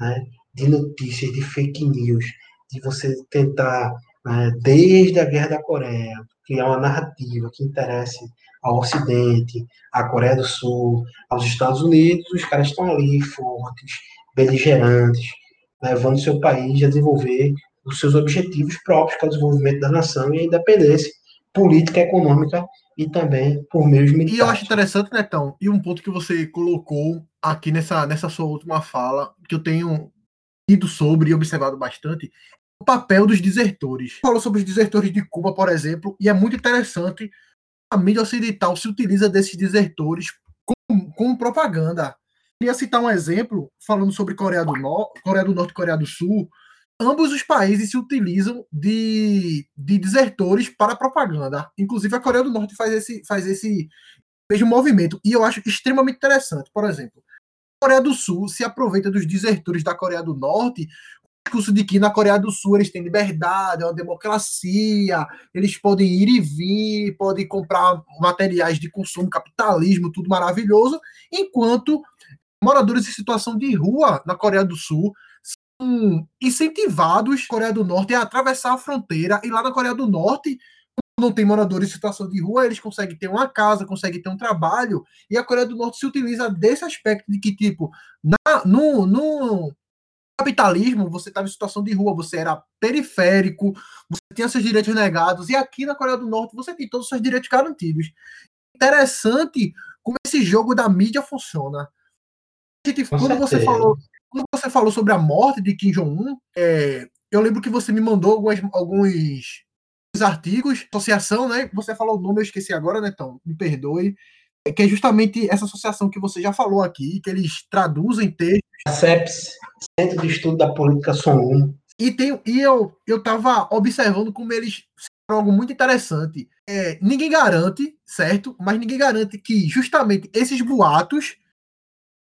né, de notícias, de fake news, de você tentar, né, desde a Guerra da Coreia, criar uma narrativa que interesse ao Ocidente, à Coreia do Sul, aos Estados Unidos, os caras estão ali fortes, beligerantes, levando seu país a desenvolver os seus objetivos próprios, que é o desenvolvimento da nação e a independência política, econômica e também por meios militares. E eu acho interessante, Netão, e um ponto que você colocou aqui nessa, nessa sua última fala, que eu tenho lido sobre e observado bastante, o papel dos desertores. Falou sobre os desertores de Cuba, por exemplo, e é muito interessante a mídia ocidental se utiliza desses desertores como, como propaganda. Queria citar um exemplo, falando sobre Coreia do, Norte, Coreia do Norte e Coreia do Sul. Ambos os países se utilizam de, de desertores para propaganda. Inclusive, a Coreia do Norte faz esse, faz esse mesmo movimento. E eu acho extremamente interessante. Por exemplo, a Coreia do Sul se aproveita dos desertores da Coreia do Norte discurso de que na Coreia do Sul eles têm liberdade, é uma democracia, eles podem ir e vir, podem comprar materiais de consumo, capitalismo, tudo maravilhoso, enquanto moradores em situação de rua na Coreia do Sul incentivados Coreia do Norte a atravessar a fronteira e lá na Coreia do Norte não tem moradores em situação de rua, eles conseguem ter uma casa, conseguem ter um trabalho, e a Coreia do Norte se utiliza desse aspecto de que, tipo, na, no, no, capitalismo, você estava em situação de rua, você era periférico, você tinha seus direitos negados, e aqui na Coreia do Norte você tem todos os seus direitos garantidos. Interessante como esse jogo da mídia funciona. Gente, quando, você falou, quando você falou sobre a morte de Kim Jong-un, é, eu lembro que você me mandou algumas, alguns artigos, associação, né? Você falou o nome, eu esqueci agora, né, então, me perdoe. É que é justamente essa associação que você já falou aqui, que eles traduzem textos. A CEPS, Centro de Estudo da Política Som E, tem, e eu estava observando como eles algo muito interessante. É, ninguém garante, certo? Mas ninguém garante que justamente esses boatos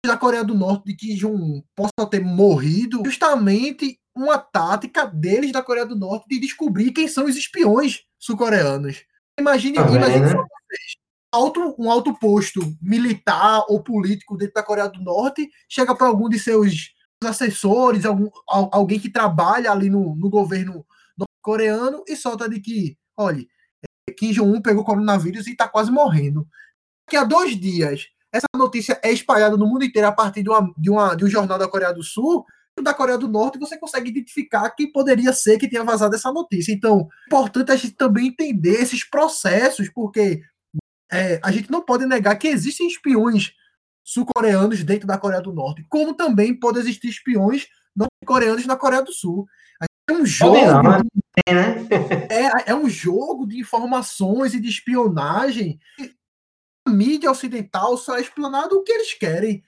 da Coreia do Norte de que Jun possa ter morrido, justamente uma tática deles da Coreia do Norte de descobrir quem são os espiões sul-coreanos. Imagine, Também, imagine né? vocês alto, um alto posto militar ou político dentro da Coreia do Norte chega para algum de seus assessores, algum, alguém que trabalha ali no, no governo coreano e solta de que, olha, Kim Jong-un pegou coronavírus e está quase morrendo. Que há dois dias essa notícia é espalhada no mundo inteiro a partir de, uma, de, uma, de um jornal da Coreia do Sul, da Coreia do Norte, você consegue identificar quem poderia ser que tenha vazado essa notícia. Então, é importante a gente também entender esses processos, porque é, a gente não pode negar que existem espiões sul-coreanos dentro da Coreia do Norte, como também pode existir espiões norte-coreanos na Coreia do Sul. É um jogo. Não, né? <laughs> é, é um jogo de informações e de espionagem. A mídia ocidental só é explanado o que eles querem.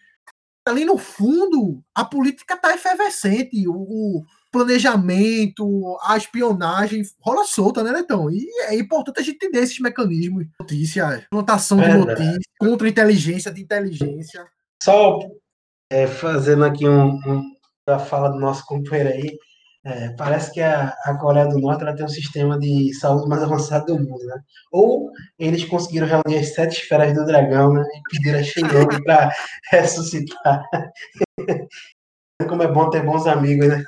Ali no fundo, a política está efervescente. O, o, planejamento, a espionagem rola solta, né, Netão? E é importante a gente entender esses mecanismos. Notícia, plantação de notícias, contra-inteligência de inteligência. Só é, fazendo aqui um, um, a fala do nosso companheiro aí, é, parece que a, a, Coreia do Norte ela tem um sistema de saúde mais avançado do mundo, né? Ou eles conseguiram reunir as sete esferas do dragão, né? E pediram a Shenlong para <laughs> ressuscitar. Como é bom ter bons amigos, né?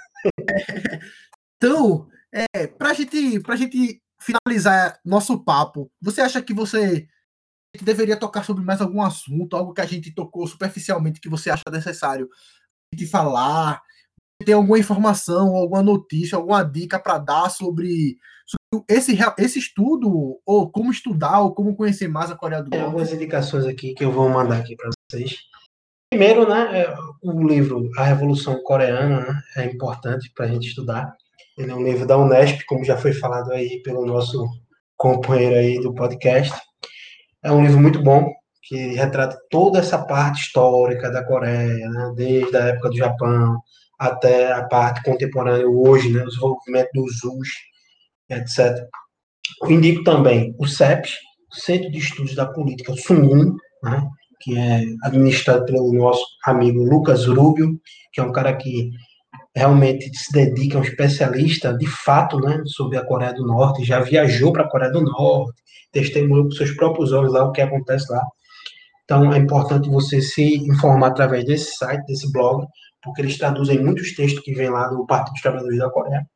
então, é, para gente, a gente finalizar nosso papo, você acha que você deveria tocar sobre mais algum assunto, algo que a gente tocou superficialmente que você acha necessário de falar? Tem alguma informação, alguma notícia, alguma dica para dar sobre, sobre, esse, esse estudo, ou como estudar, ou como conhecer mais a Coreia do Norte? Tem algumas indicações aqui que eu vou mandar aqui para vocês. Primeiro, né, é, o livro A Revolução Coreana né, é importante para a gente estudar. Ele é um livro da Unesp, como já foi falado aí pelo nosso companheiro aí do podcast. É um livro muito bom, que retrata toda essa parte histórica da Coreia, né, desde a época do Japão até a parte contemporânea hoje, né, o desenvolvimento dos US, etc. Eu indico também o CEPS, Centro de Estudos da Política Sungun, né, que é administrado pelo nosso amigo Lucas Rubio, que é um cara que realmente se dedica, é um especialista de fato né, sobre a Coreia do Norte, já viajou para a Coreia do Norte, testemunhou com seus próprios olhos lá o que acontece lá. Então é importante você se informar através desse site, desse blog, porque eles traduzem muitos textos que vêm lá do Partido dos Trabalhadores da Coreia.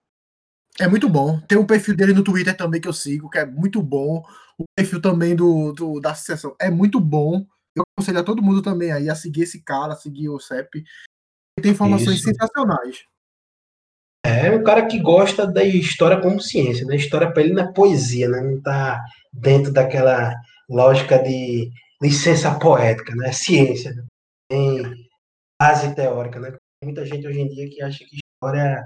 É muito bom. Tem um perfil dele no Twitter também que eu sigo, que é muito bom. O perfil também do, do da associação é muito bom. Eu aconselho a todo mundo também aí a seguir esse cara, a seguir o CEP. Ele tem informações Isso. sensacionais. É um cara que gosta da história como ciência, né? História para ele não é poesia, né? Não tá dentro daquela lógica de licença poética, né? É ciência, né? tem base teórica, né? Muita gente hoje em dia que acha que história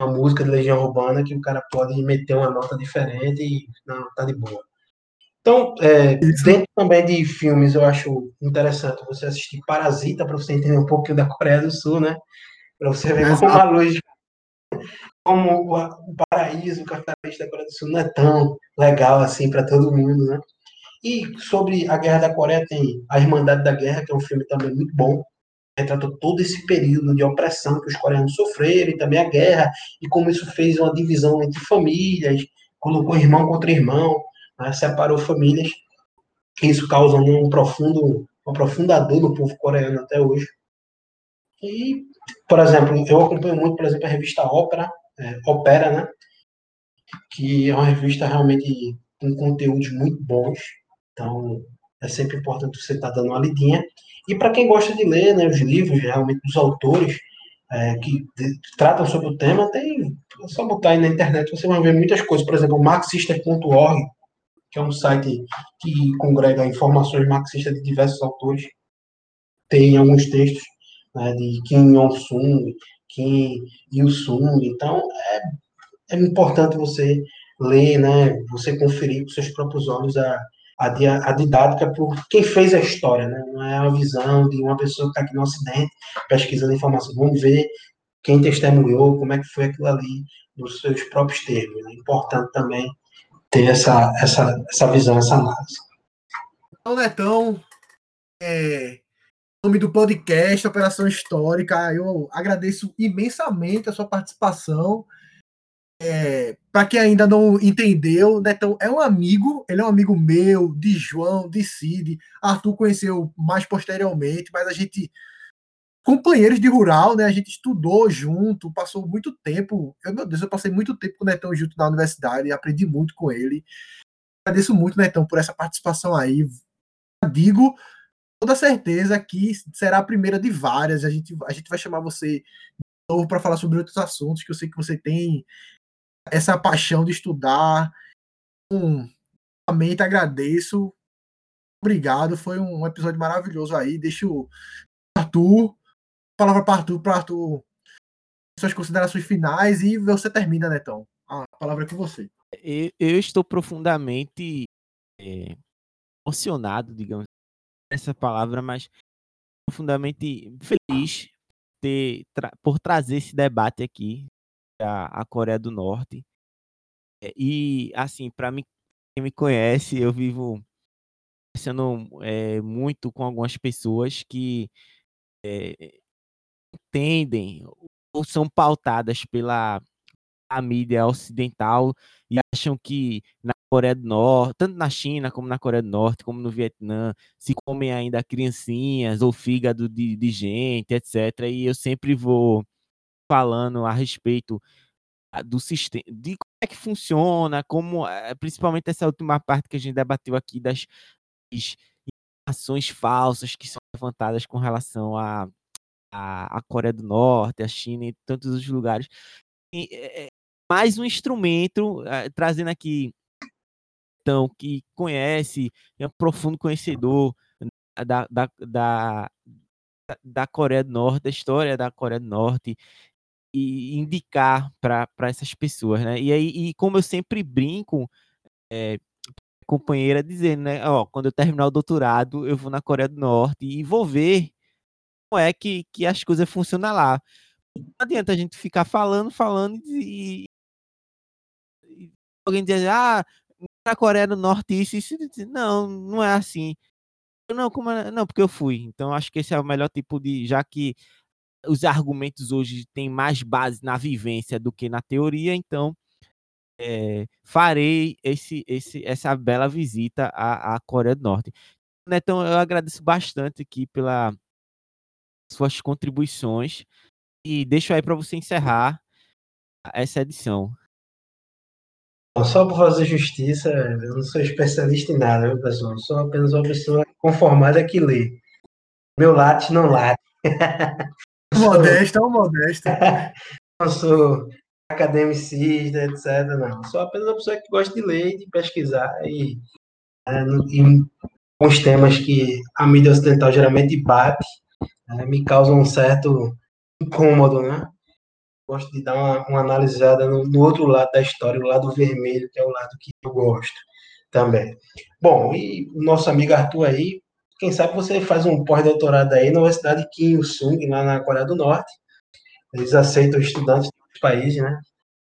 é uma música de Legião Urbana que o cara pode meter uma nota diferente e não, tá de boa. Então, é, dentro também de filmes, eu acho interessante você assistir Parasita para você entender um pouquinho da Coreia do Sul, né? Para você ver como a luz, como o, paraíso capitalista da Coreia do Sul não é tão legal assim para todo mundo, né? E sobre a Guerra da Coreia tem A Irmandade da Guerra, que é um filme também muito bom, retrata todo esse período de opressão que os coreanos sofreram e também a guerra e como isso fez uma divisão entre famílias, colocou irmão contra irmão né, separou famílias. Isso causa um profundo, uma profunda dor no povo coreano até hoje. E, por exemplo, eu acompanho muito, por exemplo, a revista Ópera, é, Opera, né? Que é uma revista realmente com conteúdos muito bons. Então, é sempre importante você estar dando uma lidinha. E para quem gosta de ler né, os livros, realmente, dos autores é, que tratam sobre o tema, tem é só botar aí na internet, você vai ver muitas coisas. Por exemplo, marxista.org que é um site que congrega informações marxistas de diversos autores. Tem alguns textos né, de Kim Yong-sung, Kim Il-sung. Então, é, é importante você ler, né, você conferir com seus próprios olhos a, a, a didática por quem fez a história. Né? Não é a visão de uma pessoa que está aqui no Ocidente pesquisando informação. Vamos ver quem testemunhou, como é que foi aquilo ali, nos seus próprios termos. É importante também ter essa, essa, essa visão, essa análise. Então, Netão, é, nome do podcast Operação Histórica, eu agradeço imensamente a sua participação. É, para quem ainda não entendeu, Netão é um amigo, ele é um amigo meu, de João, de Cid. Arthur conheceu mais posteriormente, mas a gente companheiros de rural, né? A gente estudou junto, passou muito tempo. Eu, meu Deus, eu passei muito tempo com o Netão junto na universidade aprendi muito com ele. Agradeço muito, Netão, por essa participação aí. Digo toda certeza que será a primeira de várias. A gente, a gente vai chamar você de novo para falar sobre outros assuntos que eu sei que você tem essa paixão de estudar. Um, realmente agradeço Obrigado, foi um episódio maravilhoso aí. Deixa o Arthur, palavra para Arthur, para Arthur, suas considerações finais e você termina, Netão. A palavra é com você. Eu, eu estou profundamente é, emocionado, digamos, essa palavra, mas profundamente feliz ter, tra por trazer esse debate aqui a, a Coreia do Norte. É, e, assim, para mim, quem me conhece, eu vivo conversando é, muito com algumas pessoas que é, entendem ou são pautadas pela a mídia ocidental e acham que na Coreia do Norte, tanto na China como na Coreia do Norte, como no Vietnã, se comem ainda criancinhas ou fígado de, de gente, etc. E eu sempre vou falando a respeito do sistema, de como é que funciona, como, eh, principalmente essa última parte que a gente debateu aqui das informações falsas que são levantadas com relação a, a, a Coreia do Norte, a China e tantos outros lugares. E, é, mais um instrumento, uh, trazendo aqui, então, que conhece, é um profundo conhecedor da, da, da, da Coreia do Norte, da história da Coreia do Norte, e indicar para essas pessoas, né? E aí, e como eu sempre brinco, é, companheira dizendo, né? Ó, quando eu terminar o doutorado, eu vou na Coreia do Norte e vou ver como é que, que as coisas funcionam lá. Não adianta a gente ficar falando, falando e, e alguém dizer, ah, na Coreia do Norte isso, isso, isso. Não, não é assim. Não, como é? não, porque eu fui. Então acho que esse é o melhor tipo de, já que os argumentos hoje têm mais base na vivência do que na teoria, então é, farei esse, esse, essa bela visita à, à Coreia do Norte. Então, eu agradeço bastante aqui pelas suas contribuições e deixo aí para você encerrar essa edição. Só para fazer justiça, eu não sou especialista em nada, viu, pessoal? Sou apenas uma pessoa conformada que lê. Meu late não late. <laughs> Modesto, ou modesto. não <laughs> sou academicista, etc. Não, sou apenas uma pessoa que gosta de ler, de pesquisar e, é, e os temas que a mídia ocidental geralmente bate é, me causam um certo incômodo, né? Gosto de dar uma, uma analisada no, no, outro lado da história, o lado vermelho, que é o lado que eu gosto também. Bom, e o nosso amigo Arthur aí, quem sabe você faz um pós-doutorado aí na Universidade Kim Il-sung, lá na Coreia do Norte. Eles aceitam estudantes países, né?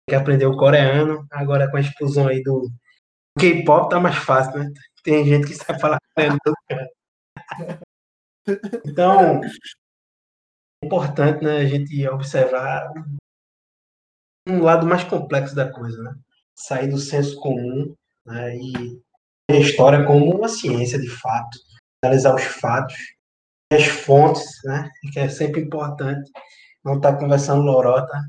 Que aprendeu coreano, agora com a explosão aí do K-pop tá mais fácil, né? Tem gente que sabe falar coreano. <laughs> Então, é importante, né, a gente observar um lado mais complexo da coisa, né? Sair do senso comum, né, e a história como uma ciência de fato, analisar os fatos, as fontes, né, que é sempre importante, não estar tá conversando lorota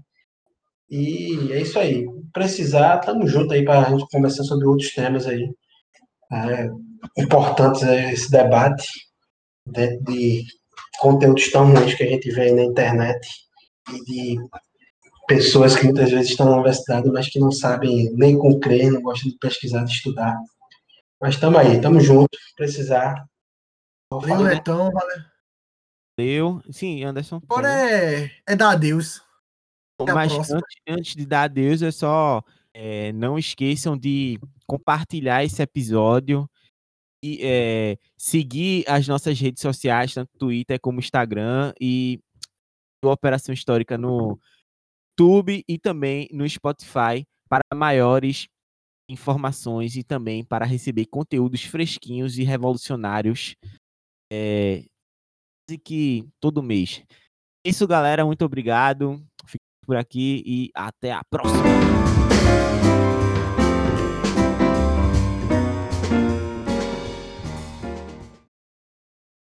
e é isso aí. Precisar, estamos juntos aí para a gente conversar sobre outros temas aí. É, importantes é esse debate de, de conteúdos tão ruins que a gente vê aí na internet e de pessoas que muitas vezes estão na universidade, mas que não sabem nem com crer, não gostam de pesquisar, de estudar. Mas estamos aí, estamos juntos. Precisar. Valeu, Letão, valeu. Valeu. Sim, Anderson. Agora é, é dar adeus. Mas antes, antes, de dar adeus, é só é, não esqueçam de compartilhar esse episódio e é, seguir as nossas redes sociais, tanto Twitter como Instagram e Operação Histórica no YouTube e também no Spotify para maiores informações e também para receber conteúdos fresquinhos e revolucionários é, que todo mês. Isso, galera. Muito obrigado por aqui e até a próxima.